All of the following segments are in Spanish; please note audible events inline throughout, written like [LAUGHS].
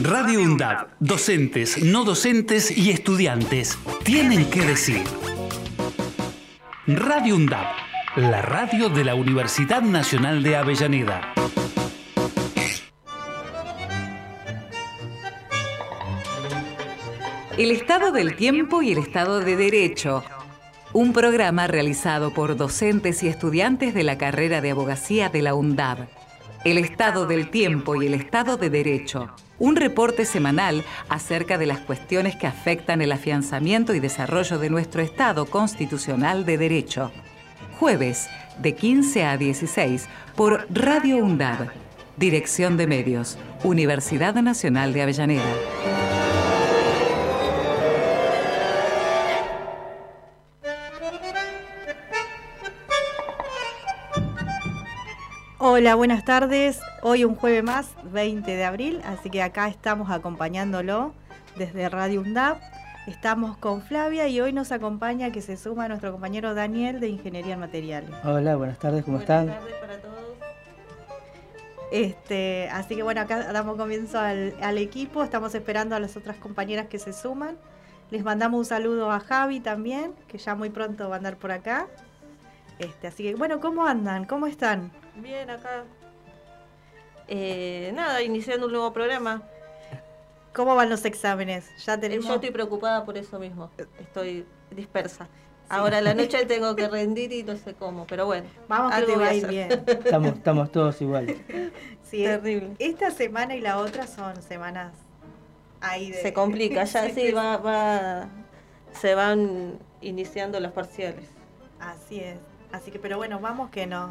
Radio UNDAB, docentes, no docentes y estudiantes tienen que decir. Radio UNDAB, la radio de la Universidad Nacional de Avellaneda. El estado del tiempo y el estado de derecho. Un programa realizado por docentes y estudiantes de la carrera de abogacía de la UNDAB. El estado del tiempo y el estado de derecho un reporte semanal acerca de las cuestiones que afectan el afianzamiento y desarrollo de nuestro Estado constitucional de derecho. Jueves, de 15 a 16, por Radio UNDAD. Dirección de Medios, Universidad Nacional de Avellaneda. Hola, buenas tardes. Hoy un jueves más, 20 de abril, así que acá estamos acompañándolo desde Radio UNDAP. Estamos con Flavia y hoy nos acompaña que se suma nuestro compañero Daniel de Ingeniería en Materiales. Hola, buenas tardes, ¿cómo están? Buenas tardes para todos. Este, así que bueno, acá damos comienzo al, al equipo, estamos esperando a las otras compañeras que se suman. Les mandamos un saludo a Javi también, que ya muy pronto va a andar por acá. Este, así que bueno, ¿cómo andan? ¿Cómo están? Bien, acá. Eh, nada, iniciando un nuevo programa. ¿Cómo van los exámenes? Ya tenemos. Yo estoy preocupada por eso mismo. Estoy dispersa. Ahora a la noche [LAUGHS] tengo que rendir y no sé cómo, pero bueno. Vamos que te va a ir bien. [LAUGHS] Estamos, estamos todos iguales. Sí, terrible. Esta semana y la otra son semanas ahí de... Se complica, [LAUGHS] ya sí, va, va, se van iniciando los parciales. Así es. Así que, pero bueno, vamos que nos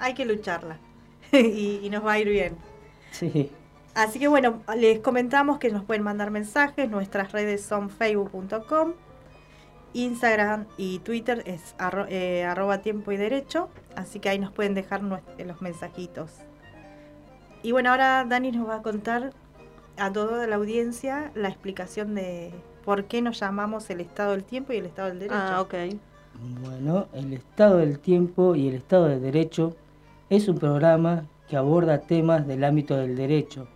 hay que lucharla [LAUGHS] y, nos va a ir bien. Sí. Así que bueno, les comentamos que nos pueden mandar mensajes, nuestras redes son facebook.com, Instagram y Twitter es eh, arroba tiempo y derecho, así que ahí nos pueden dejar los mensajitos. Y bueno, ahora Dani nos va a contar a toda la audiencia la explicación de por qué nos llamamos el estado del tiempo y el estado del derecho. Ah, ok. Bueno, el estado del tiempo y el estado del derecho es un programa que aborda temas del ámbito del derecho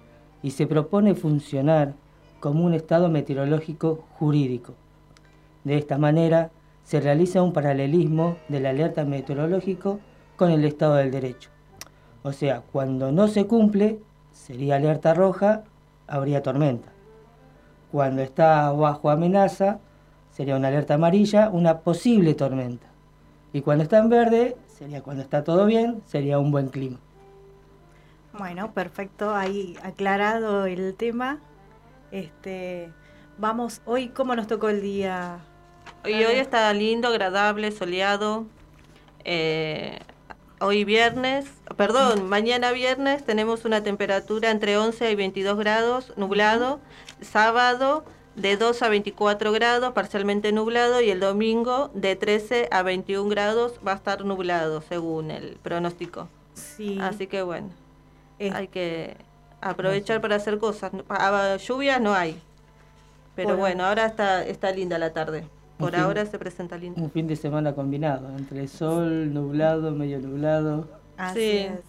y se propone funcionar como un estado meteorológico jurídico. De esta manera, se realiza un paralelismo del alerta meteorológico con el estado del derecho. O sea, cuando no se cumple, sería alerta roja, habría tormenta. Cuando está bajo amenaza, sería una alerta amarilla, una posible tormenta. Y cuando está en verde, sería cuando está todo bien, sería un buen clima. Bueno, perfecto, ahí aclarado el tema. Este, vamos, hoy cómo nos tocó el día. Hoy, hoy está lindo, agradable, soleado. Eh, hoy viernes, perdón, mañana viernes tenemos una temperatura entre 11 y 22 grados, nublado. Sábado de 2 a 24 grados, parcialmente nublado, y el domingo de 13 a 21 grados va a estar nublado, según el pronóstico. Sí. Así que bueno, hay que aprovechar para hacer cosas. Lluvias no hay, pero bueno, ahora está, está linda la tarde. Por ahora se presenta linda. Un fin de semana combinado, entre sol, nublado, medio nublado. Así sí. es.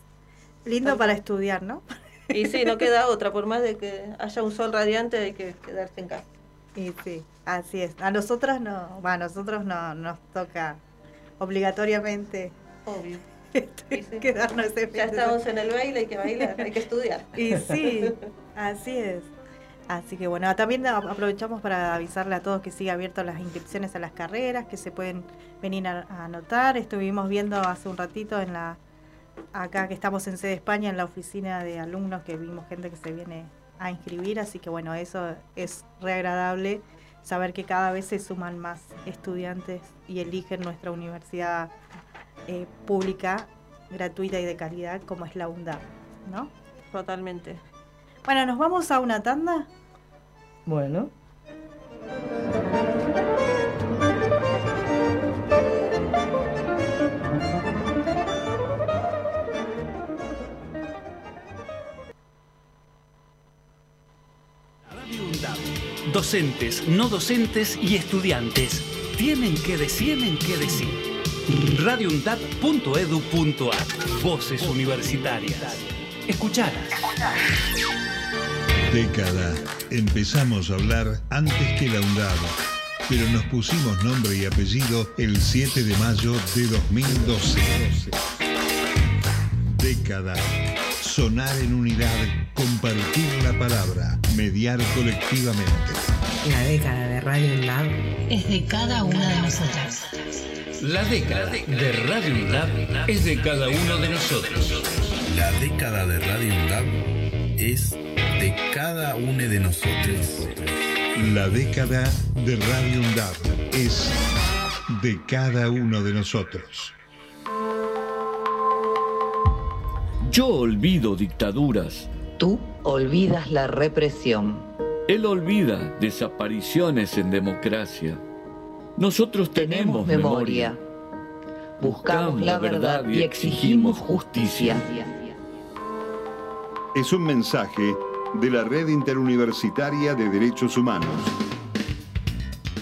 Lindo para estudiar, ¿no? Y sí, no [LAUGHS] queda otra, por más de que haya un sol radiante hay que quedarse en casa. Y sí, así es. A nosotras no, a nosotros no nos toca obligatoriamente. Obvio. [LAUGHS] Este, quedarnos ese Ya estamos en el baile, hay que bailar, hay que estudiar. [LAUGHS] Y sí, así es. Así que bueno, también aprovechamos para avisarle a todos que sigue abierto las inscripciones a las carreras, que se pueden venir a, a anotar. Estuvimos viendo hace un ratito en la acá que estamos en sede España, en la oficina de alumnos, que vimos gente que se viene a inscribir, así que bueno, eso es re agradable saber que cada vez se suman más estudiantes y eligen nuestra universidad eh, pública, gratuita y de calidad como es la UNDAP, ¿no? Totalmente. Bueno, ¿nos vamos a una tanda? Bueno. Docentes, no docentes y estudiantes tienen que decir, tienen que decir. radioundap.edu.ar Voces universitarias. Escuchadas. Década. Empezamos a hablar antes que la UNDAB, pero nos pusimos nombre y apellido el 7 de mayo de 2012. Década. Sonar en unidad, compartir la palabra, mediar colectivamente. La década de Radio UNDAB es de cada una de nosotras. La década de Radio UNDAB es de cada uno de nosotros. La década de Radio UNDAB es de cada uno de nosotros. La década de Radio UNDAB es de cada uno de nosotros. Yo olvido dictaduras. Tú olvidas la represión. Él olvida desapariciones en democracia. Nosotros tenemos, memoria. Buscamos la verdad y exigimos justicia. Es un mensaje de la Red Interuniversitaria de Derechos Humanos.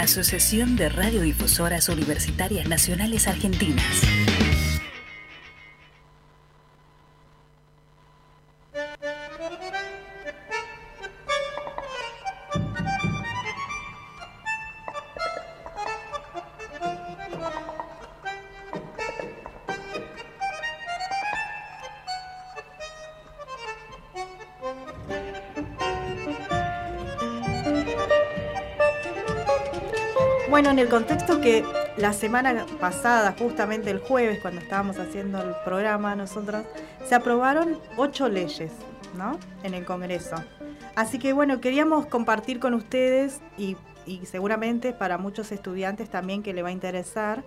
Asociación de Radiodifusoras Universitarias Nacionales Argentinas. La semana pasada, justamente el jueves, cuando estábamos haciendo el programa nosotros, se aprobaron ocho leyes, ¿no? En el Congreso. Así que bueno, queríamos compartir con ustedes y, y seguramente para muchos estudiantes también que le va a interesar,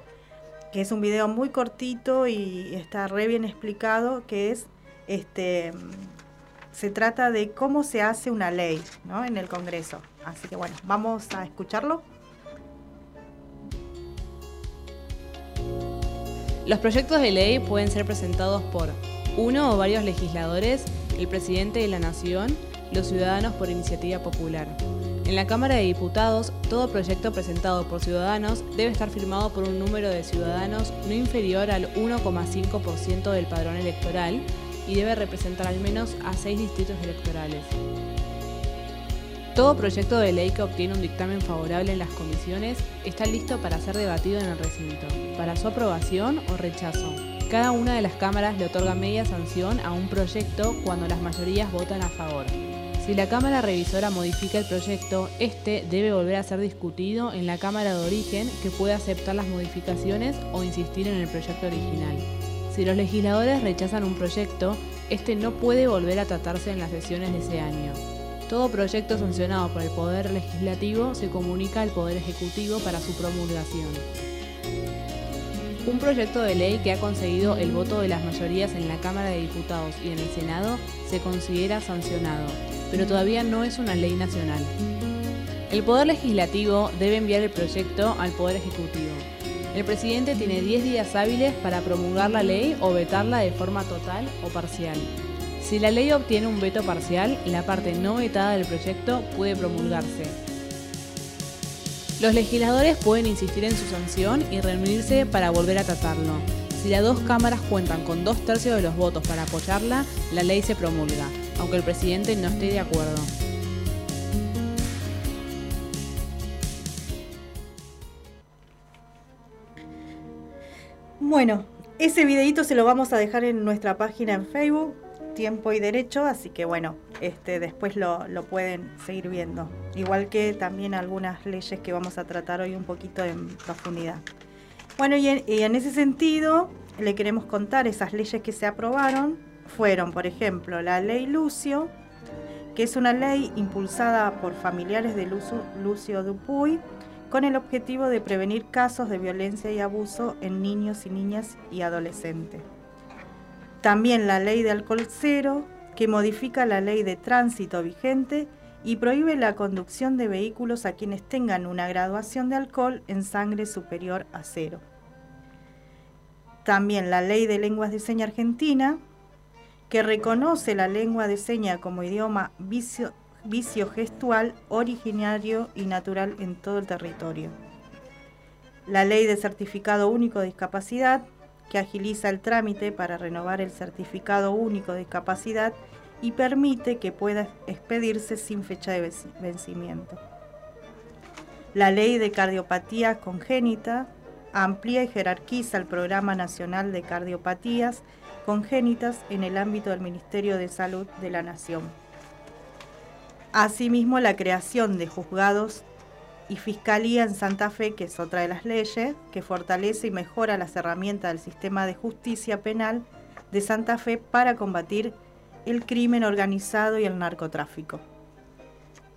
que es un video muy cortito y está re bien explicado, que es este se trata de cómo se hace una ley, ¿no? En el Congreso. Así que bueno, vamos a escucharlo. Los proyectos de ley pueden ser presentados por uno o varios legisladores, el presidente de la Nación, los ciudadanos por iniciativa popular. En la Cámara de Diputados, todo proyecto presentado por ciudadanos debe estar firmado por un número de ciudadanos no inferior al 1,5% del padrón electoral y debe representar al menos a seis distritos electorales. Todo proyecto de ley que obtiene un dictamen favorable en las comisiones está listo para ser debatido en el recinto, para su aprobación o rechazo. Cada una de las cámaras le otorga media sanción a un proyecto cuando las mayorías votan a favor. Si la Cámara Revisora modifica el proyecto, este debe volver a ser discutido en la Cámara de Origen que puede aceptar las modificaciones o insistir en el proyecto original. Si los legisladores rechazan un proyecto, este no puede volver a tratarse en las sesiones de ese año. Todo proyecto sancionado por el Poder Legislativo se comunica al Poder Ejecutivo para su promulgación. Un proyecto de ley que ha conseguido el voto de las mayorías en la Cámara de Diputados y en el Senado se considera sancionado, pero todavía no es una ley nacional. El Poder Legislativo debe enviar el proyecto al Poder Ejecutivo. El presidente tiene 10 días hábiles para promulgar la ley o vetarla de forma total o parcial. Si la ley obtiene un veto parcial, la parte no vetada del proyecto puede promulgarse. Los legisladores pueden insistir en su sanción y reunirse para volver a tratarlo. Si las dos cámaras cuentan con dos tercios de los votos para apoyarla, la ley se promulga, aunque el presidente no esté de acuerdo. Bueno, ese videito se lo vamos a dejar en nuestra página en Facebook, Tiempo y Derecho, así que bueno, este, después lo, lo pueden seguir viendo. Igual que también algunas leyes que vamos a tratar hoy un poquito en profundidad. Bueno, y en, ese sentido le queremos contar esas leyes que se aprobaron. Fueron, por ejemplo, la ley Lucio, que es una ley impulsada por familiares de Lucio, Lucio Dupuy, con el objetivo de prevenir casos de violencia y abuso en niños y niñas y adolescentes. También la ley de alcohol cero, que modifica la ley de tránsito vigente y prohíbe la conducción de vehículos a quienes tengan una graduación de alcohol en sangre superior a cero. También la Ley de Lenguas de Seña Argentina, que reconoce la lengua de seña como idioma vicio, vicio gestual originario y natural en todo el territorio. La Ley de Certificado Único de Discapacidad, que agiliza el trámite para renovar el Certificado Único de Discapacidad y permite que pueda expedirse sin fecha de vencimiento. La ley de cardiopatía congénita amplía y jerarquiza el Programa Nacional de Cardiopatías Congénitas en el ámbito del Ministerio de Salud de la Nación. Asimismo, la creación de juzgados y fiscalía en Santa Fe, que es otra de las leyes, que fortalece y mejora las herramientas del sistema de justicia penal de Santa Fe para combatir el crimen organizado y el narcotráfico.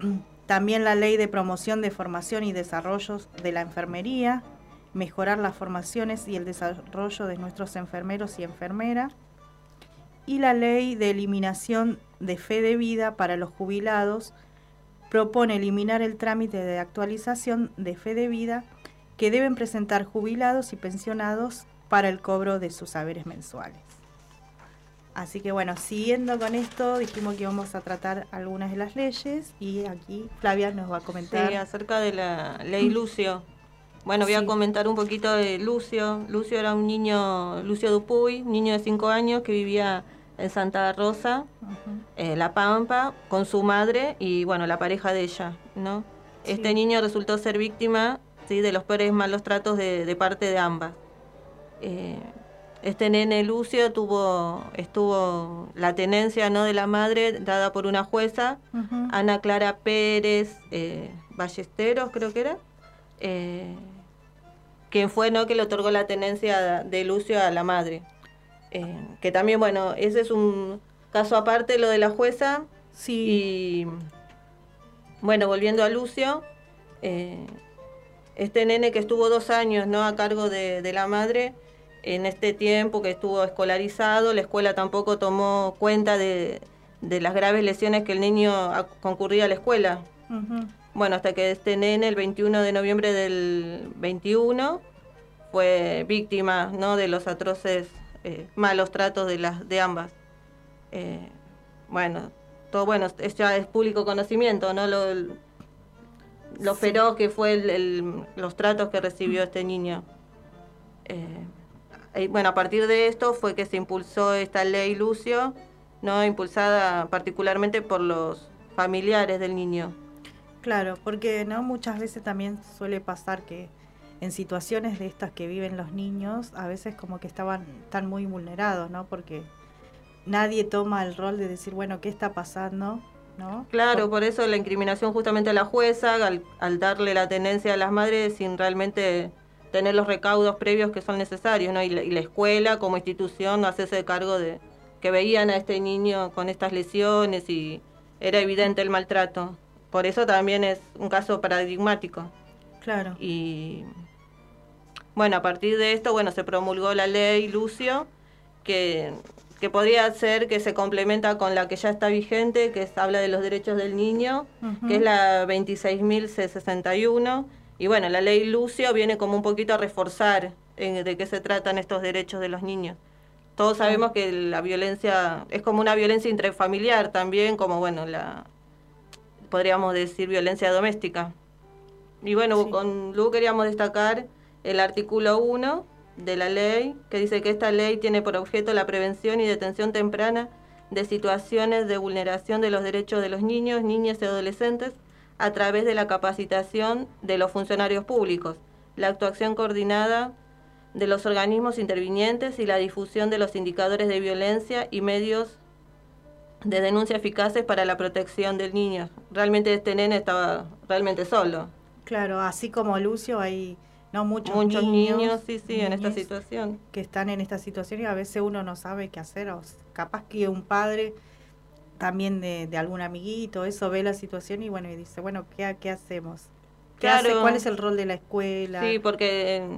[CLEARS THROAT] También la ley de promoción de formación y desarrollo de la enfermería, mejorar las formaciones y el desarrollo de nuestros enfermeros y enfermeras. Y la ley de eliminación de fe de vida para los jubilados propone eliminar el trámite de actualización de fe de vida que deben presentar jubilados y pensionados para el cobro de sus saberes mensuales. Así que bueno, siguiendo con esto, dijimos que íbamos a tratar algunas de las leyes y aquí Flavia nos va a comentar. Sí, acerca de la ley Lucio. Bueno, voy a comentar un poquito de Lucio. Lucio era un niño, Lucio Dupuy, un niño de 5 años que vivía en Santa Rosa, eh, La Pampa, con su madre y bueno, la pareja de ella, ¿no? Este niño resultó ser víctima ¿sí? de los peores malos tratos de, parte de ambas. Eh, este nene Lucio tuvo, estuvo la tenencia ¿no? de la madre dada por una jueza, Ana Clara Pérez eh, Ballesteros, creo que era, eh, quien fue ¿no? que le otorgó la tenencia de Lucio a la madre. Eh, que también, bueno, ese es un caso aparte, lo de la jueza. Sí. Y bueno, volviendo a Lucio, este nene que estuvo dos años ¿no? a cargo de, de la madre, en este tiempo que estuvo escolarizado, la escuela tampoco tomó cuenta de, las graves lesiones que el niño concurría a la escuela. Bueno, hasta que este nene, el 21 de noviembre del 21, fue víctima ¿no? de los atroces eh, malos tratos de, las, de ambas. Eh, bueno, todo bueno, ya es público conocimiento, ¿no? Lo, lo feroz que fue los tratos que recibió este niño. Eh, bueno, a partir de esto fue que se impulsó esta ley Lucio, no impulsada particularmente por los familiares del niño. Claro, porque no muchas veces también suele pasar que en situaciones de estas que viven los niños, a veces como que estaban tan muy vulnerados, ¿no? Porque nadie toma el rol de decir, bueno, ¿qué está pasando? ¿No? Claro, por, eso la incriminación justamente a la jueza, al, al darle la tenencia a las madres sin realmente tener los recaudos previos que son necesarios, ¿no? Y la, escuela como institución no hacerse cargo de que veían a este niño con estas lesiones y era evidente el maltrato. Por eso también es un caso paradigmático. Claro. Y bueno, a partir de esto, bueno, se promulgó la ley Lucio, que, que podría ser que se complementa con la que ya está vigente, que habla de los derechos del niño, que es la 26.061 y bueno, la ley Lucio viene como un poquito a reforzar de qué se tratan estos derechos de los niños. Todos sabemos que la violencia es como una violencia intrafamiliar también, como bueno, la podríamos decir violencia doméstica. Y bueno, con Lu queríamos destacar el artículo 1 de la ley, que dice que esta ley tiene por objeto la prevención y detención temprana de situaciones de vulneración de los derechos de los niños, niñas y adolescentes a través de la capacitación de los funcionarios públicos, la actuación coordinada de los organismos intervinientes y la difusión de los indicadores de violencia y medios de denuncia eficaces para la protección del niño. Realmente este nene estaba realmente solo. Claro, así como Lucio hay no muchos, muchos niños, sí, sí, en esta situación que están en esta situación y a veces uno no sabe qué hacer, o capaz que un padre también de, de, algún amiguito, eso ve la situación y bueno, y dice, bueno, ¿qué, qué hacemos? ¿Qué hace, ¿Cuál es el rol de la escuela? Sí, porque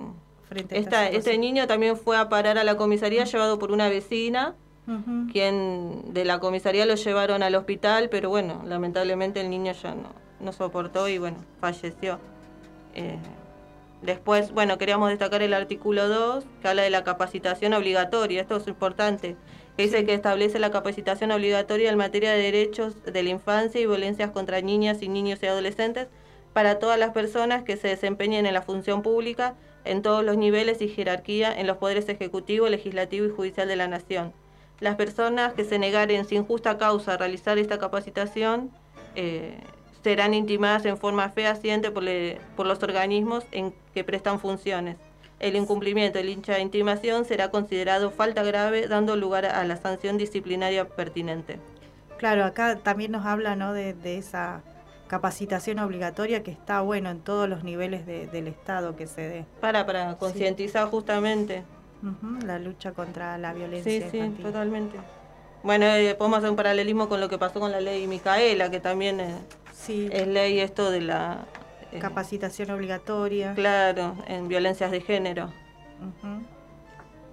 frente esta, este niño también fue a parar a la comisaría llevado por una vecina, quien de la comisaría lo llevaron al hospital, pero bueno, lamentablemente el niño ya no, no soportó y bueno, falleció. Eh, después, bueno, queríamos destacar el artículo 2, que habla de la capacitación obligatoria, esto es importante, que dice que establece la capacitación obligatoria en materia de derechos de la infancia y violencias contra niñas y niños y adolescentes para todas las personas que se desempeñen en la función pública en todos los niveles y jerarquía en los poderes ejecutivo, legislativo y judicial de la nación. Las personas que se negaren sin justa causa a realizar esta capacitación eh, serán intimadas en forma fehaciente por, por los organismos en que prestan funciones. El incumplimiento de la intimación será considerado falta grave, dando lugar a la sanción disciplinaria pertinente. Claro, acá también nos habla ¿no? de, esa capacitación obligatoria que está bueno en todos los niveles del Estado que se dé. Para, para concientizar justamente. la lucha contra la violencia. Sí, sí, totalmente. Bueno, eh, podemos hacer un paralelismo con lo que pasó con la ley Micaela, que también eh, es ley esto de la... Eh, Capacitación obligatoria. Claro, en violencias de género.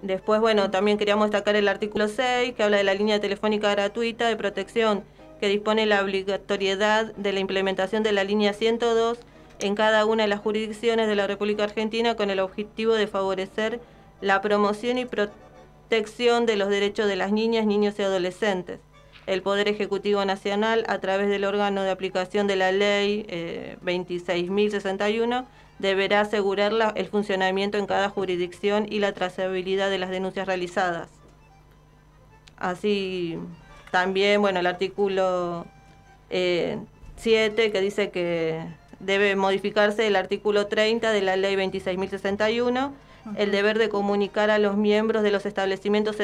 Después, bueno, también queríamos destacar el artículo 6, que habla de la línea telefónica gratuita de protección, que dispone la obligatoriedad de la implementación de la línea 102 en cada una de las jurisdicciones de la República Argentina con el objetivo de favorecer la promoción y protección de los derechos de las niñas, niños y adolescentes el Poder Ejecutivo Nacional, a través del órgano de aplicación de la ley 26.061, eh, deberá asegurar el funcionamiento en cada jurisdicción y la trazabilidad de las denuncias realizadas. Así también, bueno, el artículo 7 eh, que dice que debe modificarse el artículo 30 de la ley 26.061 el deber de comunicar a los miembros de los establecimientos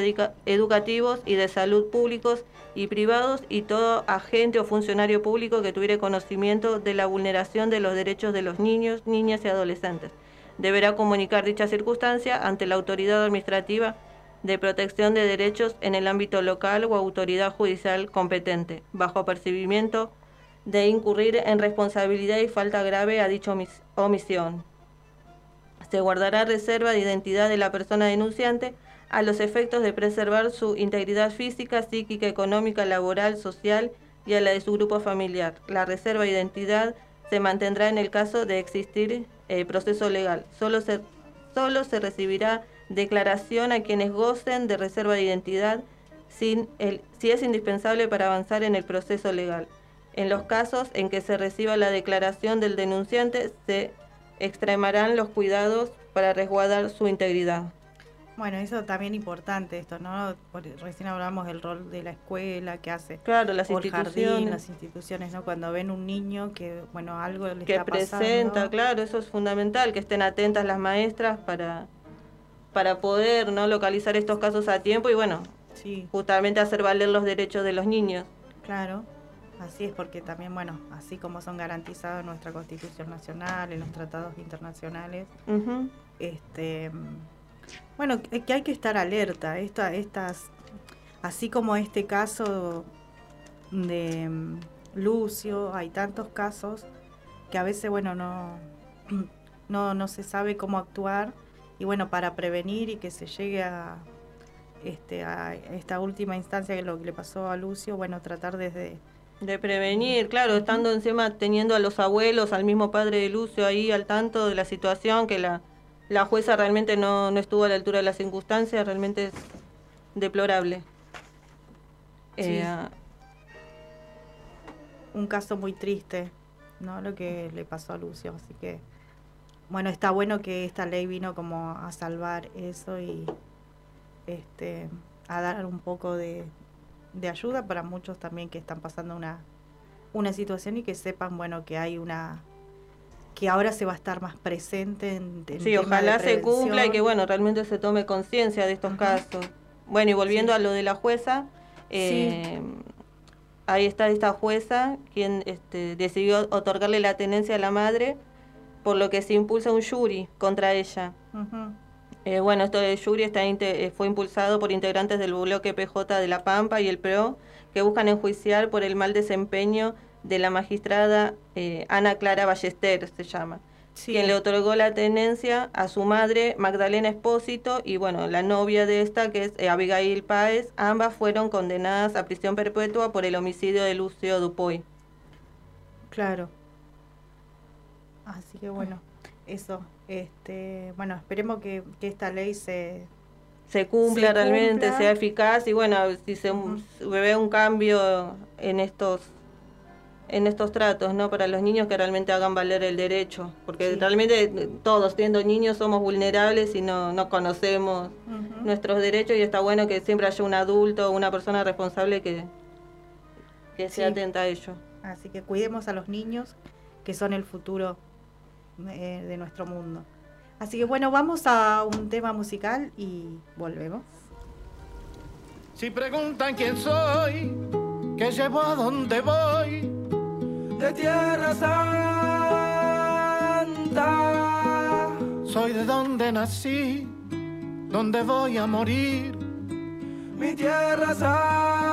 educativos y de salud públicos y privados y todo agente o funcionario público que tuviera conocimiento de la vulneración de los derechos de los niños, niñas y adolescentes. Deberá comunicar dicha circunstancia ante la autoridad administrativa de protección de derechos en el ámbito local o autoridad judicial competente, bajo apercibimiento de incurrir en responsabilidad y falta grave a dicha omisión. Se guardará reserva de identidad de la persona denunciante a los efectos de preservar su integridad física, psíquica, económica, laboral, social y a la de su grupo familiar. La reserva de identidad se mantendrá en el caso de existir el proceso legal. Solo se, solo se recibirá declaración a quienes gocen de reserva de identidad si es indispensable para avanzar en el proceso legal. En los casos en que se reciba la declaración del denunciante, se extremarán los cuidados para resguardar su integridad. Bueno, eso también importante esto, ¿no? recién hablamos del rol de la escuela que hace. Claro, las instituciones. las instituciones, ¿no? Cuando ven un niño que, bueno, algo le que está presenta, presenta, claro, eso es fundamental, que estén atentas las maestras para, para poder, ¿no? Localizar estos casos a tiempo y, bueno, sí. justamente hacer valer los derechos de los niños. Claro. Así es, porque también, bueno, así como son garantizados en nuestra Constitución Nacional, en los tratados internacionales, este, bueno, que hay que estar alerta. Esta, estas, así como este caso de mm, Lucio, hay tantos casos que a veces, bueno, no, [CLEARS THROAT] no, no se sabe cómo actuar y bueno, para prevenir y que se llegue a, este, a esta última instancia que lo que le pasó a Lucio, bueno, tratar desde de prevenir, claro, estando encima teniendo a los abuelos, al mismo padre de Lucio ahí al tanto de la situación, que la, la jueza realmente no, estuvo a la altura de las circunstancias, realmente es deplorable. Eh, un caso muy triste, ¿no? Lo que le pasó a Lucio, así que bueno, está bueno que esta ley vino como a salvar eso y este a dar un poco de, de ayuda para muchos también que están pasando una, una situación y que sepan, bueno, que hay una que ahora se va a estar más presente en, sí ojalá se cumpla y que bueno realmente se tome conciencia de estos casos. Bueno y volviendo a lo de la jueza eh, ahí está esta jueza quien este, decidió otorgarle la tenencia a la madre por lo que se impulsa un jury contra ella eh, bueno, esto de Yuri está eh, fue impulsado por integrantes del bloque PJ de La Pampa y el PRO, que buscan enjuiciar por el mal desempeño de la magistrada eh, Ana Clara Ballester, se llama, quien le otorgó la tenencia a su madre Magdalena Espósito y bueno, la novia de esta que es eh, Abigail Páez, ambas fueron condenadas a prisión perpetua por el homicidio de Lucio Dupoy. Claro. Así que bueno, eso. Este, bueno, esperemos que, que esta ley se, se cumpla Se realmente, cumpla. sea eficaz y bueno, si se se ve un cambio en estos en estos tratos, ¿no? Para los niños que realmente hagan valer el derecho, porque realmente eh, todos, siendo niños, somos vulnerables y no, no conocemos nuestros derechos y está bueno que siempre haya un adulto, una persona responsable que, que se Sí. atenta a ello. Así que cuidemos a los niños, que son el futuro eh, de nuestro mundo. Así que bueno, vamos a un tema musical y volvemos. Si preguntan quién soy, que llevo a dónde voy, de Tierra Santa. Soy de donde nací, donde voy a morir, mi Tierra Santa.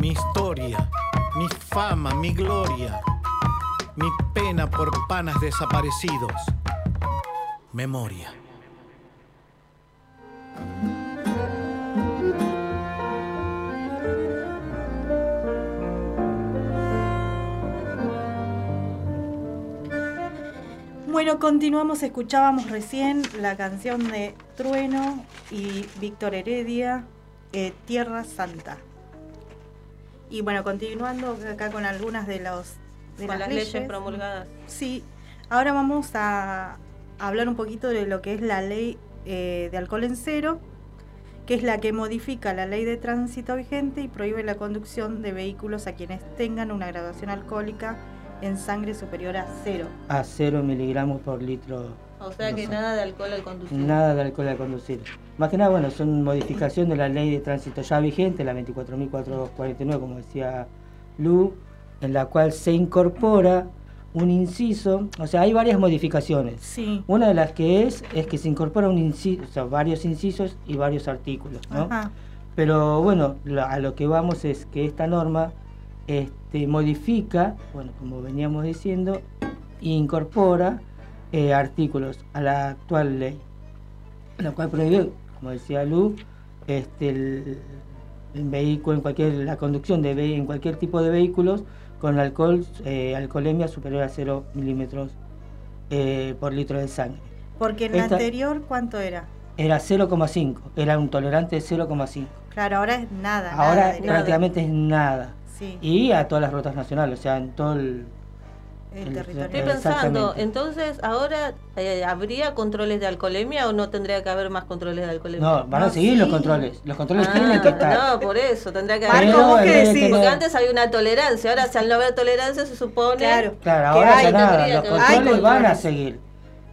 Mi historia, mi fama, mi gloria, mi pena por panas desaparecidos, memoria. Bueno, continuamos, escuchábamos recién la canción de Trueno y Víctor Heredia, eh, Tierra Santa. Y bueno, continuando acá con algunas de, los, de Con las, las leyes promulgadas. Sí, ahora vamos a hablar un poquito de lo que es la ley eh, de alcohol en cero, que es la que modifica la ley de tránsito vigente y prohíbe la conducción de vehículos a quienes tengan una graduación alcohólica en sangre superior a cero. A 0 miligramos por litro. O sea que No nada de alcohol al conducir. Nada de alcohol al conducir. Más que nada, bueno, son modificación de la ley de tránsito ya vigente, la 24.449, como decía Lu, en la cual se incorpora un inciso, o sea, hay varias modificaciones. Sí. Una de las que es, es que se incorpora un inciso, o sea, varios incisos y varios artículos, ¿no? Ajá. Pero bueno, lo- a lo que vamos es que esta norma este, modifica, bueno, como veníamos diciendo, incorpora eh, artículos a la actual ley, la cual prohíbe, como decía Lu, este, el, el vehículo, en cualquier, la conducción de en cualquier tipo de vehículos con alcohol, eh, alcoholemia superior a 0 milímetros eh, por litro de sangre. Porque en la anterior, ¿cuánto era? Era 0,5, era un tolerante de 0,5. Claro, ahora es nada. Ahora nada. prácticamente es nada. Sí. Y a todas las rutas nacionales, o sea, en todo el, El el- territorio. Estoy pensando, entonces, ¿ahora eh, habría controles de alcoholemia o no tendría que haber más controles de alcoholemia? No, van a seguir los controles. Los controles Ah, tienen que estar. No, por eso, tendría que haber. en vez de tener- Porque antes había una tolerancia, ahora si al no haber tolerancia se supone. Claro. Claro, que ahora hay, ya nada, los controles hay van a seguir.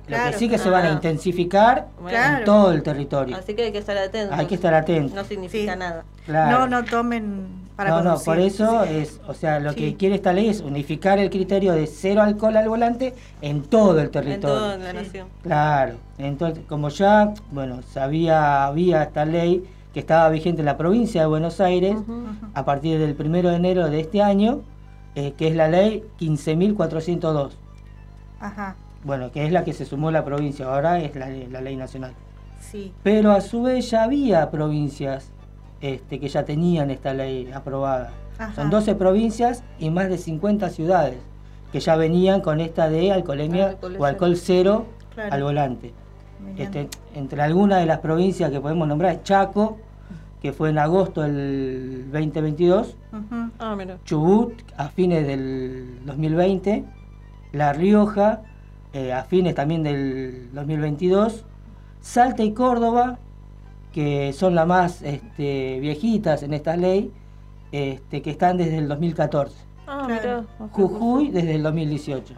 Lo que sí que se van a Ah. intensificar Claro. en todo el territorio. Así que hay que estar atentos. Hay que estar atentos. No significa nada. Claro. No, no tomen para no, no, por eso Sí. es, o sea, lo Sí. que quiere esta ley es unificar el criterio de cero alcohol al volante en todo el En territorio. toda la nación. Claro, entonces como ya, bueno, sabía, había esta ley que estaba vigente en la provincia de Buenos Aires a partir del 1 de enero de este año, eh, que es la ley 15.402, Ajá, bueno, que es la que se sumó la provincia, ahora es la, la ley nacional. sí. Pero a su vez ya había provincias este, que ya tenían esta ley aprobada. Ajá. Son 12 provincias y más de 50 ciudades que ya venían con esta de alcoholemia Alcohol o alcohol cero Claro. al volante. Este, entre algunas de las provincias que podemos nombrar es Chaco, que fue en agosto del 2022, Ujú. Ah, mira. Chubut a fines del 2020, La Rioja eh, a fines también del 2022, Salta y Córdoba, que son las más este, viejitas en esta ley, este, que están desde el 2014. Ah, Claro. Jujuy desde el 2018.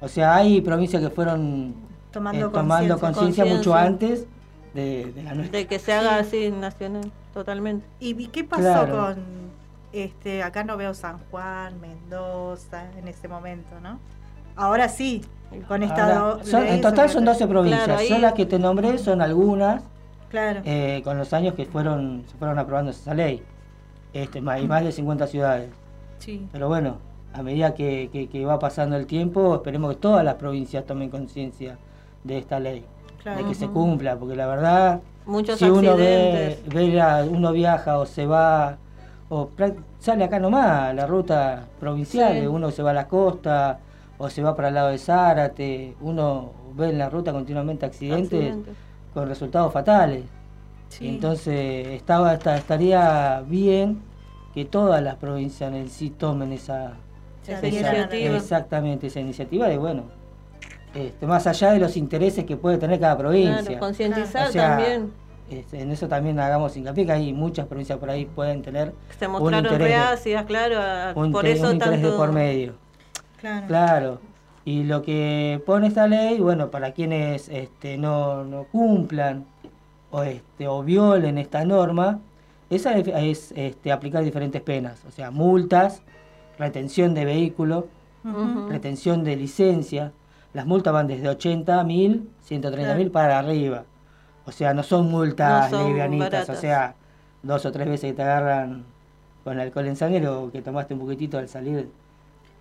O sea, hay provincias que fueron Tomando eh, conciencia. mucho antes de, de la nuestra. De que se haga así nacional, totalmente. ¿Y qué pasó Claro. con este acá no veo San Juan, Mendoza en ese momento, ¿no? Ahora sí, con esta Ahora, do- son- ley en total son 12 sobre- provincias. Claro, ahí- Son las que te nombré, son algunas Claro. eh, con los años que fueron se fueron aprobando esa ley. Este, más, y más de 50 ciudades. sí. Pero bueno, a medida que, que- que va pasando el tiempo, esperemos que todas las provincias tomen conciencia de esta ley, Claro. de que se cumpla, porque la verdad, Muchos si uno ve, ve la- uno viaja o se va, o sale acá nomás, a la ruta provincial, Sí. uno se va a la costa, o se va para el lado de Zárate, uno ve en la ruta continuamente accidentes, Accidentes. Con resultados fatales. Sí. Entonces estaba, esta- estaría bien que todas las provincias en sí tomen esa, iniciativa. exactamente esa iniciativa de bueno, este, más allá de los intereses que puede tener cada provincia. Claro, concientizar O sea, también. este, en eso también hagamos hincapié que hay muchas provincias por ahí pueden tener Se mostraron reacias, claro. a- un por eso un tanto. de por medio. Claro. Claro. Y lo que pone esta ley, bueno, para quienes este, no, no cumplan o, este, o violen esta norma, esa es, es, este, aplicar diferentes penas, o sea, multas, retención de vehículo, retención de licencia. Las multas van desde 80 mil, 130 mil para arriba. O sea, no son multas No son livianitas, baratas. o sea, dos o tres veces que te agarran con alcohol en sangre o que tomaste un poquitito al salir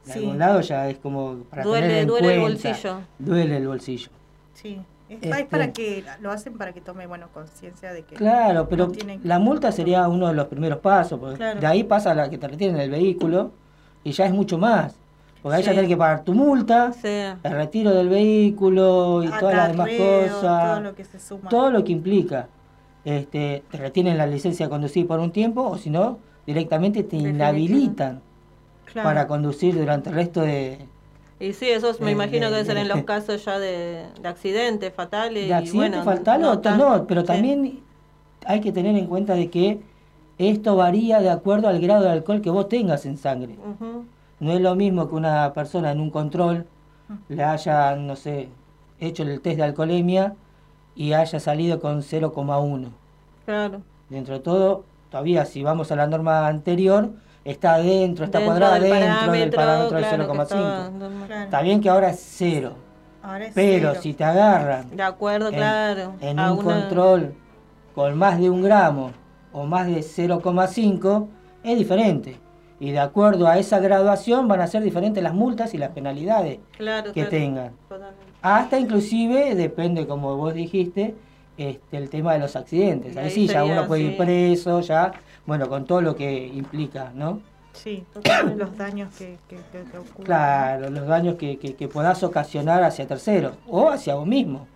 de Sí. algún lado, ya es como para Duele- tener en duele el bolsillo. Duele el bolsillo. Sí. Es, es Este- para que lo hacen para que tome bueno conciencia de que Claro, pero no tienen que- la multa sería uno de los primeros pasos, porque Claro. de ahí pasa a la que te retienen el vehículo y ya es mucho más. Porque ahí ya tenés que pagar tu multa, Sí. el retiro del vehículo y todas las demás cosas, todo lo que se suma. todo lo que implica. Este, te retienen la licencia de conducir por un tiempo o si no, directamente te inhabilitan Claro. para conducir durante el resto de, Y sí, esos me Eh, imagino que de- deben ser en de- los [LAUGHS] casos ya de, de accidentes fatales. de y accidente bueno, fatal o tan- no, pero sí. también hay que tener en cuenta de que esto varía de acuerdo al grado de alcohol que vos tengas en sangre. No es lo mismo que una persona en un control le haya, no sé, hecho el test de alcoholemia y haya salido con 0,1. Claro. Dentro de todo, todavía si vamos a la norma anterior, está dentro, está Dentro cuadrada del dentro del parámetro, claro, que 0,5. estaba normal. Está bien que ahora es cero, Ahora es pero cero. si te agarran De acuerdo, en, claro. en a un una- control con más de un gramo o más de 0,5, es diferente. Y de acuerdo a esa graduación van a ser diferentes las multas y las penalidades Claro, que tengan. Totalmente. Hasta inclusive, depende como vos dijiste, este, el tema de los accidentes. Ahí Ahí sí, ya uno puede ir preso, ya, bueno, con todo lo que implica, ¿no? Sí, los daños que, que, que- que ocurren. Claro, los daños que, puedas ocasionar hacia terceros o hacia vos mismo.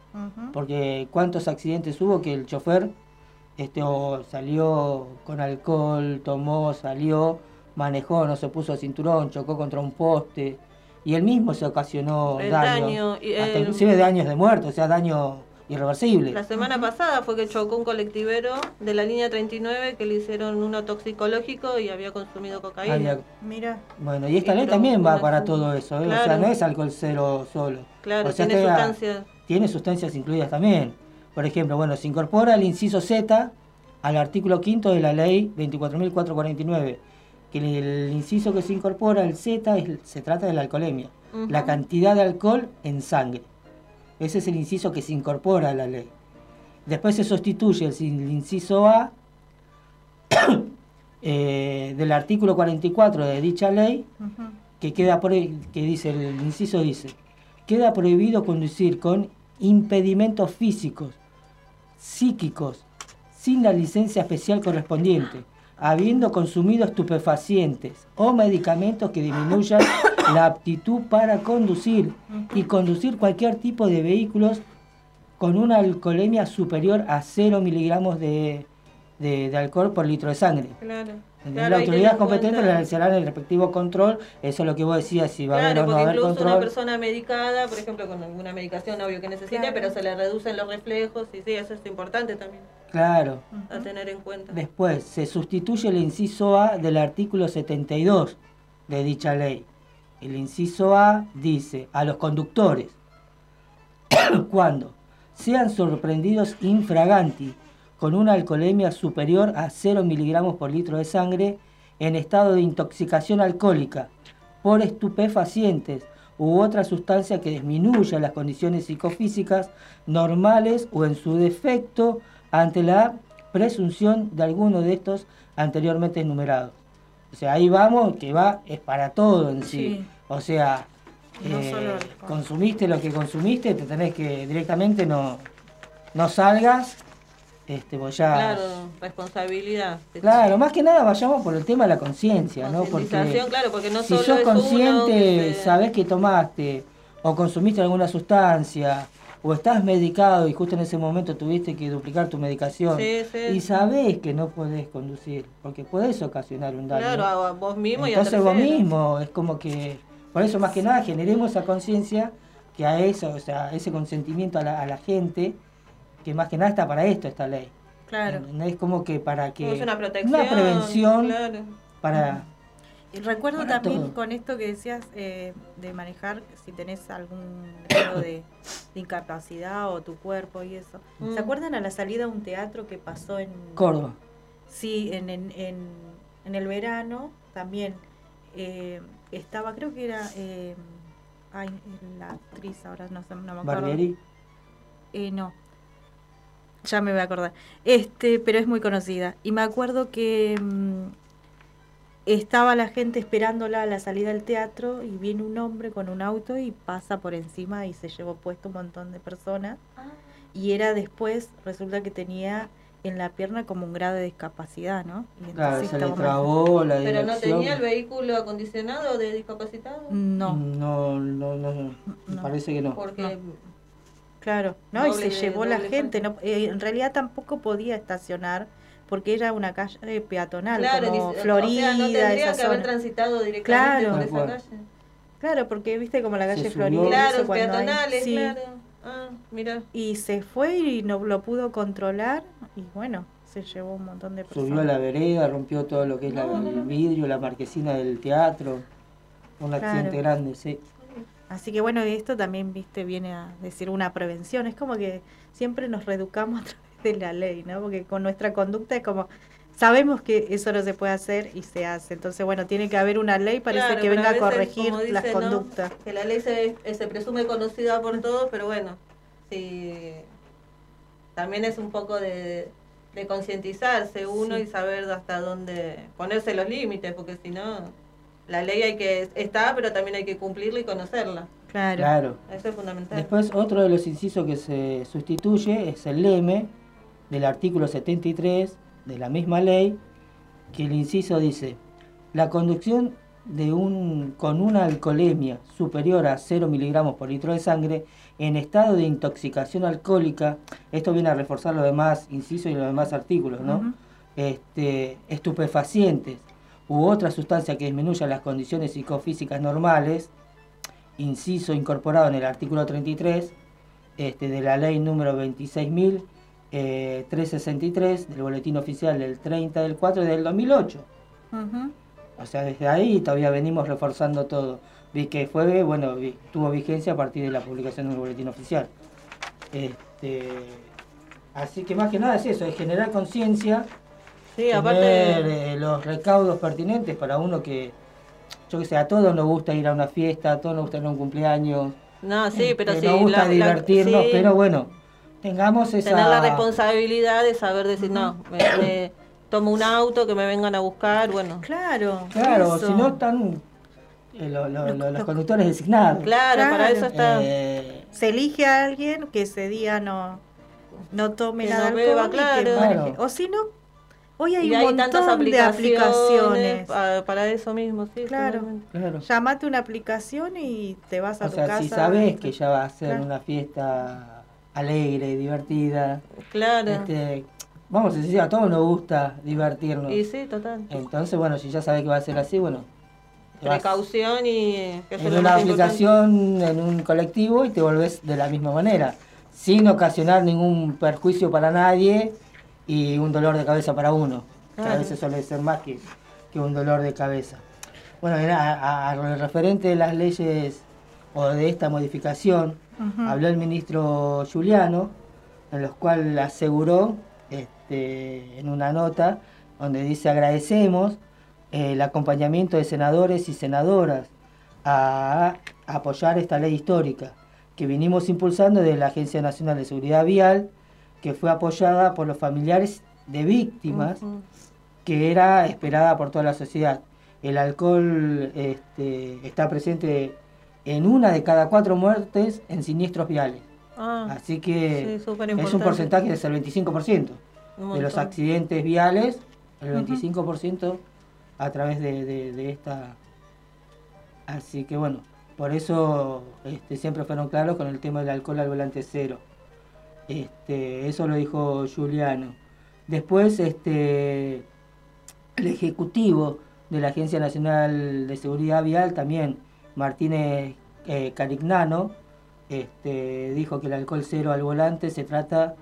Porque cuántos accidentes hubo que el chofer este, o salió con alcohol, tomó, salió, manejó, no se puso cinturón, chocó contra un poste y él mismo se ocasionó El daño, daño, y, hasta inclusive daños de muerto, o sea, daño irreversible. La semana pasada fue que chocó un colectivero de la línea 39 que le hicieron uno toxicológico y había consumido cocaína. Había- Mira, Bueno, y esta Y ley pero también va para todo eso, ¿eh? o sea, no es alcohol cero solo. Claro, O sea, tiene sustancias. Tiene sustancias incluidas también. Por ejemplo, bueno, se incorpora el inciso Z al artículo quinto de la ley 24.449, que el, el inciso que se incorpora, el Z, es- se trata de la alcoholemia, la cantidad de alcohol en sangre. Ese es el inciso que se incorpora a la ley. Después se sustituye el, el inciso A [COUGHS] eh, del artículo 44 de dicha ley que queda por que dice el inciso dice queda prohibido conducir con impedimentos físicos psíquicos sin la licencia especial correspondiente habiendo consumido estupefacientes o medicamentos que disminuyan [COUGHS] la aptitud para conducir y conducir cualquier tipo de vehículos con una alcoholemia superior a 0 miligramos de, de- de alcohol por litro de sangre. Claro. Claro, la autoridad competente realizará el respectivo control. Eso es lo que vos decías, si va a haber o no porque haber incluso una persona medicada, por ejemplo, con alguna medicación obvio que necesite, Claro. pero se le reducen los reflejos y sí, eso es importante también Claro. a tener en cuenta. Después, se sustituye el inciso A del artículo 72 de dicha ley. El inciso A dice a los conductores, [COUGHS] cuando sean sorprendidos infraganti con una alcoholemia superior a 0 miligramos por litro de sangre en estado de intoxicación alcohólica por estupefacientes u otra sustancia que disminuya las condiciones psicofísicas normales o en su defecto ante la presunción de alguno de estos anteriormente enumerados. O sea, ahí vamos, que va, es para todo en sí. Sí. O sea, No eh, solo consumiste lo que consumiste, te tenés que directamente no, no salgas, este, vos ya... Claro, responsabilidad. Claro, más que nada vayamos por el tema de la conciencia, ¿no? Porque claro, porque no si solo sos uno consciente, que se- sabés que tomaste o consumiste alguna sustancia o estás medicado y justo en ese momento tuviste que duplicar tu medicación Sí, sí. y sabés que no podés conducir porque podés ocasionar un daño. Claro, a vos mismo y a Entonces vos mismo, es como que, por eso más que nada generemos esa conciencia que a eso, o sea, ese consentimiento a la, a la gente, que más que nada está para esto esta ley. Claro. Es como que para que... Es una protección. Una prevención Claro. para... Y recuerdo Para también todo. con esto que decías eh, de manejar, si tenés algún grado de, de incapacidad o tu cuerpo y eso. Mm. ¿Se acuerdan a la salida a un teatro que pasó en Córdoba. Sí, en, en, en, en el verano también eh, estaba, creo que era eh, ay, la actriz, ahora no, sé, no me acuerdo. Barbieri. Eh, no. Ya me voy a acordar. Este, pero es muy conocida. Y me acuerdo que mm, estaba la gente esperándola a la salida del teatro y viene un hombre con un auto y pasa por encima y se llevó puesto un montón de personas. y era después, resulta que tenía en la pierna como un grado de discapacidad, ¿no? Y Claro, entonces se le estaba trabó la ¿Pero no tenía el vehículo acondicionado de discapacitado? No. No, no, no, parece que no. Porque Claro, ¿no? y se llevó la gente. No, eh, en realidad tampoco podía estacionar porque era una calle peatonal, Claro, como dice- Florida, o sea, no tendría esa que haber transitado directamente Claro. por esa calle. Claro, porque viste como la calle. Florida. Claro, eso cuando hay- peatonales, sí. claro. Ah, mira. Y se fue y no lo pudo controlar y bueno, se llevó un montón de personas. Subió a la vereda, rompió todo lo que es la- No, no, el vidrio, la marquesina del teatro. Un accidente grande, sí. Así que bueno, esto también, viste, viene a decir una prevención. Es como que siempre nos reeducamos a través de la ley, ¿no? Porque con nuestra conducta es como, sabemos que eso no se puede hacer y se hace. Entonces, bueno, tiene que haber una ley, parece Claro, que venga a veces, corregir las conductas. Que la ley se, se presume conocida por todos, pero bueno, sí, también es un poco de, de concientizarse uno Sí. y saber hasta dónde ponerse los límites, porque si no, la ley hay que está, pero también hay que cumplirla y conocerla. Claro. Claro. Eso es fundamental. Después, otro de los incisos que se sustituye es el leme del artículo 73 de la misma ley, que el inciso dice, la conducción de un, con una alcoholemia superior a 0 miligramos por litro de sangre en estado de intoxicación alcohólica, esto viene a reforzar los demás incisos y los demás artículos, ¿no? Este, estupefacientes u otra sustancia que disminuya las condiciones psicofísicas normales, inciso incorporado en el artículo 33 este, de la ley número 26.363 del boletín oficial del 30 del 4 del 2008. Ujú. O sea, desde ahí todavía venimos reforzando todo. Vi que fue, bueno, vi- tuvo vigencia a partir de la publicación del boletín oficial. Este, así que más que nada es eso, es generar conciencia, Sí, tener aparte, eh, los recaudos pertinentes para uno que, yo que sé, a todos nos gusta ir a una fiesta, a todos nos gusta ir a un cumpleaños. no, sí, pero que sí, nos gusta la- la- divertirnos, sí, pero bueno, tengamos esa... tener la responsabilidad de saber decir, no, me, me tomo un auto, que me vengan a buscar, bueno. Claro. Claro, si no están eh, lo- lo- lo- los conductores designados. Claro, para eso está. Eh, Se elige a alguien que ese día no, no tome Que nada no beba, claro. O si no, hoy hay y un hay montón tantas de aplicaciones, aplicaciones. pa- para eso mismo, sí. Claro. claro. Llamate una aplicación y te vas a O tu sea, casa. si sabes que ya va a ser Claro. una fiesta alegre, divertida, Claro. este, vamos a decir, a todos nos gusta divertirnos. Y sí, total. Entonces, bueno, si ya sabes que va a ser así, bueno, Precaución y que en una aplicación, en un colectivo y te volvés de la misma manera, sin ocasionar ningún perjuicio para nadie y un dolor de cabeza para uno, que a veces suele ser más que, que un dolor de cabeza. Bueno, era a, a- a referente de las leyes o de esta modificación, habló el ministro Giuliano, en los cual aseguró este, en una nota donde dice agradecemos eh, el acompañamiento de senadores y senadoras a, apoyar esta ley histórica que vinimos impulsando de la Agencia Nacional de Seguridad Vial, que fue apoyada por los familiares de víctimas, que era esperada por toda la sociedad. El alcohol este, está presente en una de cada cuatro muertes en siniestros viales. Ah, Así que sí, es un porcentaje del 25% Un de los accidentes viales, el Ujú. 25% a través de, de- de esta... Así que bueno, por eso este, siempre fueron claros con el tema del alcohol al volante cero. Este, eso lo dijo Juliano. Después, este, el ejecutivo de la Agencia Nacional de Seguridad Vial, también Martínez eh, Carignano, este, dijo que el alcohol cero al volante se trata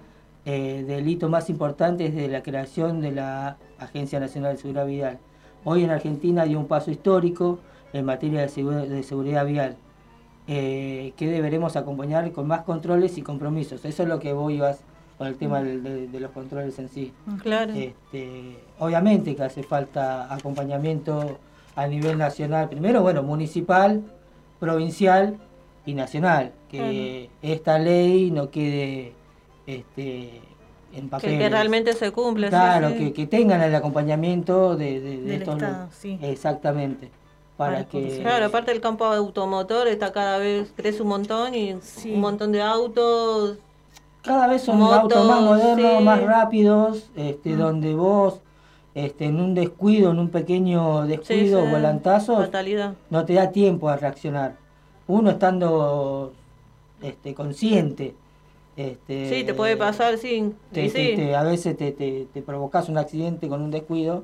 eh, del hito más importante desde la creación de la Agencia Nacional de Seguridad Vial. Hoy en Argentina dio un paso histórico en materia de, segura- de seguridad vial, eh, que deberemos acompañar con más controles y compromisos. Eso es lo que voy a con el tema de los controles en sí. Claro. Este, obviamente que hace falta acompañamiento a nivel nacional, primero, bueno, municipal, provincial y nacional, que esta ley no quede este, en papel. que realmente se cumple. sí, Claro, sí. Que, que tengan el acompañamiento de, de- de Del estos Estado, sí. Exactamente. Para que. Claro, aparte el campo automotor está cada vez, crece un montón y un montón de autos. Cada vez son Motos, autos más modernos, más rápidos, este, Mm. donde vos este, en un descuido, en un pequeño descuido, sí. volantazo, no te da tiempo a reaccionar. Uno estando este, consciente. Este, Sí, te puede pasar, sí. te- a veces te, te, te provocas un accidente con un descuido,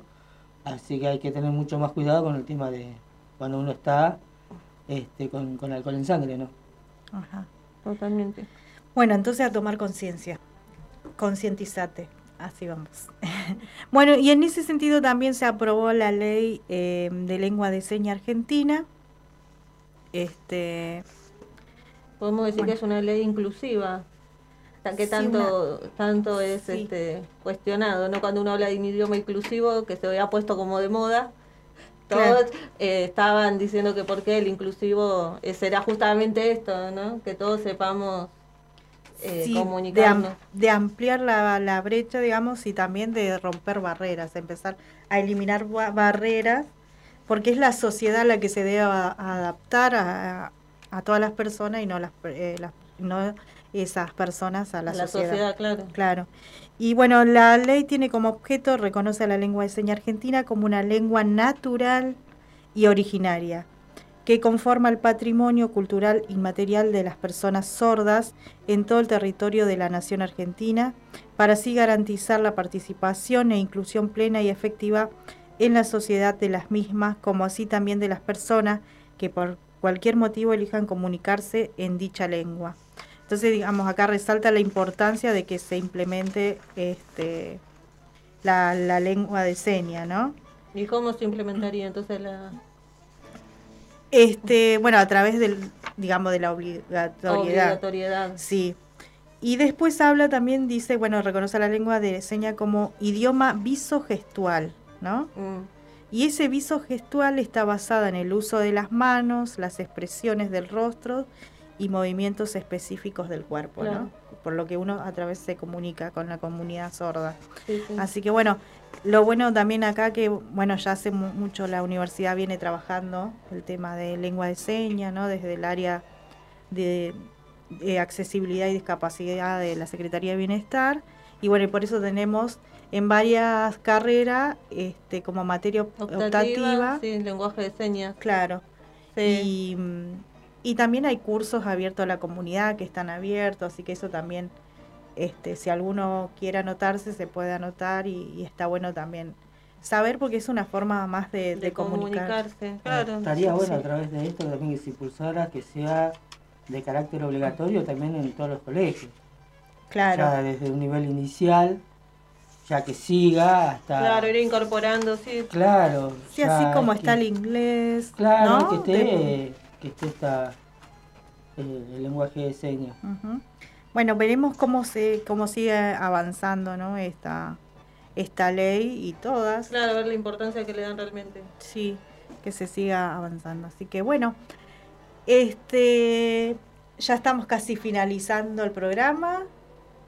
así que hay que tener mucho más cuidado con el tema de cuando uno está este, con, con alcohol en sangre, ¿no? Ajá. Totalmente. Bueno, entonces a tomar conciencia. Concientizate. Así vamos. [LAUGHS] bueno, y en ese sentido también se aprobó la ley eh, de lengua de seña argentina. Este, Podemos decir Bueno. que es una ley inclusiva. Que Sí, tanto, tanto es Sí. este, cuestionado, ¿no? Cuando uno habla de un idioma inclusivo que se había puesto como de moda, Claro. todos eh, estaban diciendo que por qué el inclusivo eh, será justamente esto, ¿no? Que todos sepamos eh, sí, de, am- de ampliar la, la brecha, digamos, y también de romper barreras, empezar a eliminar ba- barreras, porque es la sociedad la que se debe a- adaptar a, a todas las personas y no las, eh, las- no esas personas a la, la sociedad, claro. Claro. Y bueno, la ley tiene como objeto, reconoce a la lengua de seña argentina como una lengua natural y originaria, que conforma el patrimonio cultural inmaterial de las personas sordas en todo el territorio de la nación argentina, para así garantizar la participación e inclusión plena y efectiva en la sociedad de las mismas, como así también de las personas que por cualquier motivo elijan comunicarse en dicha lengua. Entonces, digamos, acá resalta la importancia de que se implemente este, la, la lengua de seña, ¿no? ¿Y cómo se implementaría entonces la Este, bueno, a través del, digamos, de la obligatoriedad. obligatoriedad? Sí. Y después habla también, dice, bueno, reconoce la lengua de seña como idioma visogestual, ¿no? Mm. Y ese viso gestual está basada en el uso de las manos, las expresiones del rostro y movimientos específicos del cuerpo, Claro. ¿no? Por lo que uno a través se comunica con la comunidad sorda. Sí, sí. Así que bueno, lo bueno también acá que, bueno, ya hace mu- mucho la universidad viene trabajando el tema de lengua de señas, ¿no? Desde el área de, de accesibilidad y discapacidad de la Secretaría de Bienestar. Y bueno, y por eso tenemos en varias carreras este, como materia op- Optativa, optativa. sí, lenguaje de señas. Claro. Sí. Y, mm, y también hay cursos abiertos a la comunidad que están abiertos, así que eso también, este, si alguno quiere anotarse, se puede anotar y, y está bueno también saber porque es una forma más de, de, de comunicar. comunicarse, claro. Estaría Sí, bueno sí. a través de esto también que se impulsara que sea de carácter obligatorio también en todos los colegios. Claro. Ya desde un nivel inicial, ya que siga hasta... Claro, ir incorporando, sí. Claro. Sí, así como que- está el inglés. Claro, ¿no? que esté, De- que esté esta, eh, el lenguaje de señas. Bueno, veremos cómo se cómo sigue avanzando, ¿no? Esta esta ley y todas. Claro, ver la importancia que le dan realmente. Sí, que se siga avanzando. Así que bueno, este ya estamos casi finalizando el programa.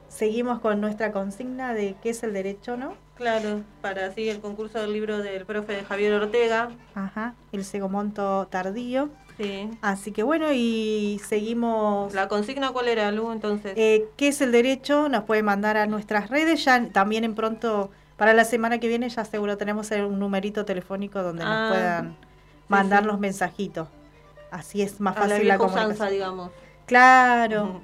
Seguimos con nuestra consigna de qué es el derecho, ¿no? Claro, para así el concurso del libro del profe Javier Ortega. Ajá, el segomonto tardío. Sí. Así que bueno, y seguimos. ¿La consigna cuál era, Lu, entonces? Eh, ¿Qué es el derecho? Nos puede mandar a nuestras redes. Ya también en pronto, para la semana que viene, ya seguro tenemos un numerito telefónico donde Ah, nos puedan mandar sí. los mensajitos. Así es más a la fácil la usanza, comunicación. digamos. Claro.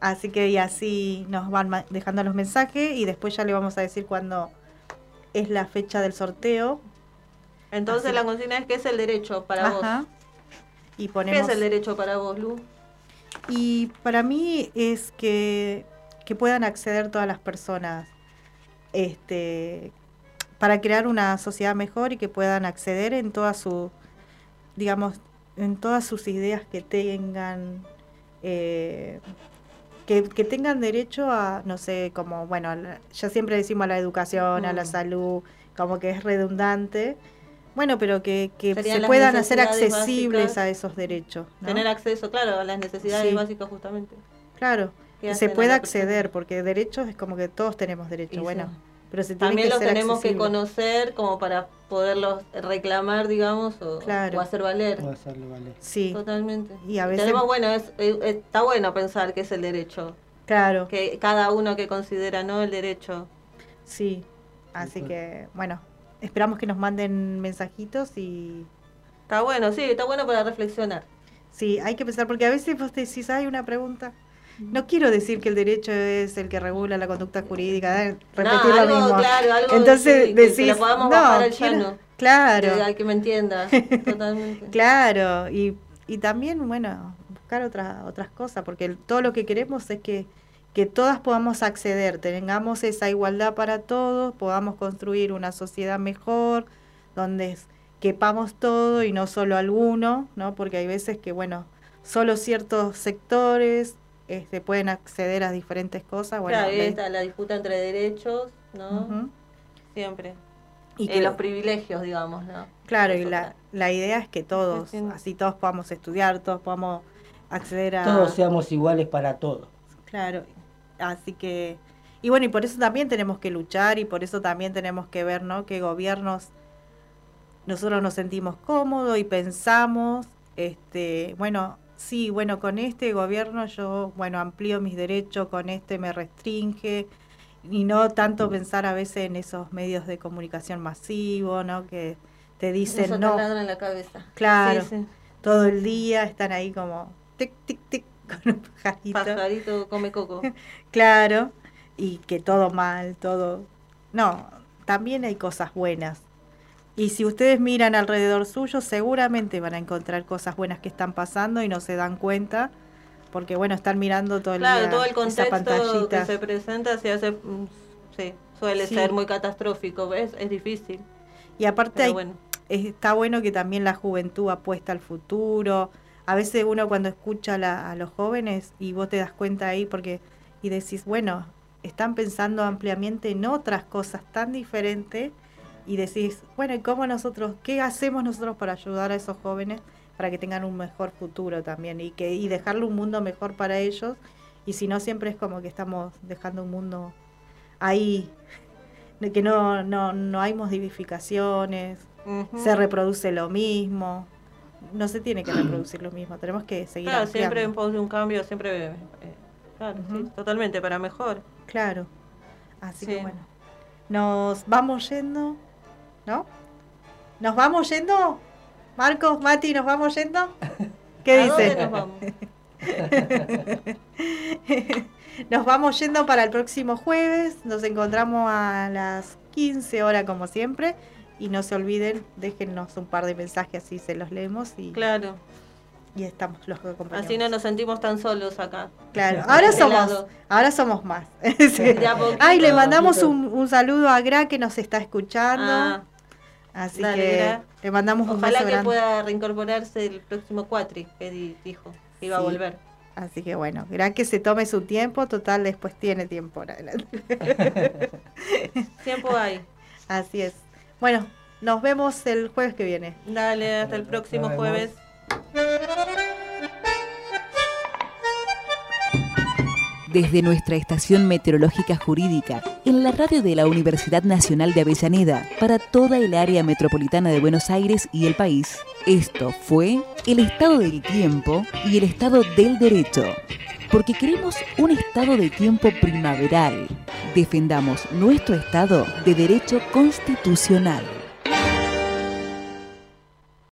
Así que y así nos van dejando los mensajes y después ya le vamos a decir cuándo es la fecha del sorteo. Entonces Así. la consigna es ¿qué es el derecho para Ajá. vos? Y ¿Qué es el derecho para vos, Lu? Y para mí es que, que puedan acceder todas las personas este, para crear una sociedad mejor y que puedan acceder en todas su, digamos, en todas sus ideas que tengan, eh, que, que tengan derecho a, no sé, como, bueno, ya siempre decimos a la educación, a la Mm. salud, como que es redundante. Bueno, pero que, que se puedan hacer accesibles básicas. a esos derechos. ¿no? Tener acceso, claro, a las necesidades Sí. básicas justamente. Claro, que se pueda acceder, porque derechos es como que todos tenemos derecho, Y bueno, sí. pero se También que los ser tenemos que conocer como para poderlos reclamar, digamos, o, Claro. o hacer valer. O hacerlo valer. Sí. Totalmente. Y a veces- Tenemos, bueno, es, eh, está bueno pensar que es el derecho. Claro. Que cada uno que considera, ¿no? El derecho. Sí, así que, bueno, esperamos que nos manden mensajitos y... Está bueno, sí, está bueno para reflexionar. Sí, hay que pensar, porque a veces vos decís, hay una pregunta. No quiero decir que el derecho es el que regula la conducta jurídica, ¿eh? repetir no, lo mismo. Claro, algo Entonces que- decís, que lo podamos no, bajar al quiero- llano. claro. Que, que me entienda, [LAUGHS] totalmente. Claro, y, y también, bueno, buscar otra, otras cosas, porque el- todo lo que queremos es que, que todas podamos acceder, tengamos esa igualdad para todos, podamos construir una sociedad mejor, donde quepamos todo y no solo alguno, ¿no? Porque hay veces que, bueno, solo ciertos sectores este, pueden acceder a diferentes cosas. Bueno, claro, ahí está la disputa entre derechos, ¿no? Siempre. Y que- los privilegios, digamos, ¿no? Claro, y la, la idea es que todos, Entiendo. así todos podamos estudiar, todos podamos acceder a... Todos seamos iguales para todos. Claro, así que... Y bueno, y por eso también tenemos que luchar y por eso también tenemos que ver, ¿no? Que gobiernos, nosotros nos sentimos cómodos y pensamos, este, bueno, sí, bueno, con este gobierno yo, bueno, amplío mis derechos, con este me restringe, y no tanto pensar a veces en esos medios de comunicación masivo, ¿no? Que te dicen Eso no. en la cabeza. Claro, Sí, sí. todo el día están ahí como tic, tic, tic, con un pajarito. Pajarito come coco. [LAUGHS] Claro, y que todo mal, todo... No, también hay cosas buenas. Y si ustedes miran alrededor suyo, seguramente van a encontrar cosas buenas que están pasando y no se dan cuenta, porque bueno, están mirando todo el Claro, día todo el contexto que se presenta se hace, mm, sí, suele Sí. ser muy catastrófico, ¿ves? Es difícil. Y aparte hay- bueno. es- está bueno que también la juventud apuesta al futuro. A veces uno cuando escucha a, la- a los jóvenes y vos te das cuenta ahí porque y decís, bueno, están pensando ampliamente en otras cosas tan diferentes y decís, bueno, ¿y cómo nosotros, qué hacemos nosotros para ayudar a esos jóvenes para que tengan un mejor futuro también y que y dejarle un mundo mejor para ellos? Y si no siempre es como que estamos dejando un mundo ahí de que no, no, no hay modificaciones, se reproduce lo mismo. No se tiene que reproducir lo mismo, tenemos que seguir Claro, siempre en pos de un cambio, siempre. eh, claro, sí, totalmente, para mejor. Claro. Así que bueno. Nos vamos yendo, ¿no? ¿Nos vamos yendo? Marcos, Mati, ¿nos vamos yendo? [LAUGHS] ¿Qué ¿A dice? dónde nos vamos? [LAUGHS] Nos vamos yendo para el próximo jueves. Nos encontramos a las 15 horas como siempre. Y no se olviden, déjennos un par de mensajes así se los leemos y, Claro. y estamos los acompañamos. Así no nos sentimos tan solos acá. Claro, [LAUGHS] ahora somos, ahora somos más. [LAUGHS] Sí. Ay, le mandamos un, un saludo a Gra que nos está escuchando. Ah, Así dale, que Gra. le mandamos un Ojalá que grande. pueda reincorporarse el próximo cuatri, que di- dijo que iba a volver. Así que bueno, Gra que se tome su tiempo, total después tiene tiempo por adelante. [LAUGHS] Tiempo hay. Así es. Bueno, nos vemos el jueves que viene. Dale, hasta el próximo jueves. Desde nuestra estación meteorológica jurídica, en la radio de la Universidad Nacional de Avellaneda, para toda el área metropolitana de Buenos Aires y el país, esto fue el estado del tiempo y el estado del derecho. Porque queremos un estado de tiempo primaveral. Defendamos nuestro estado de derecho constitucional.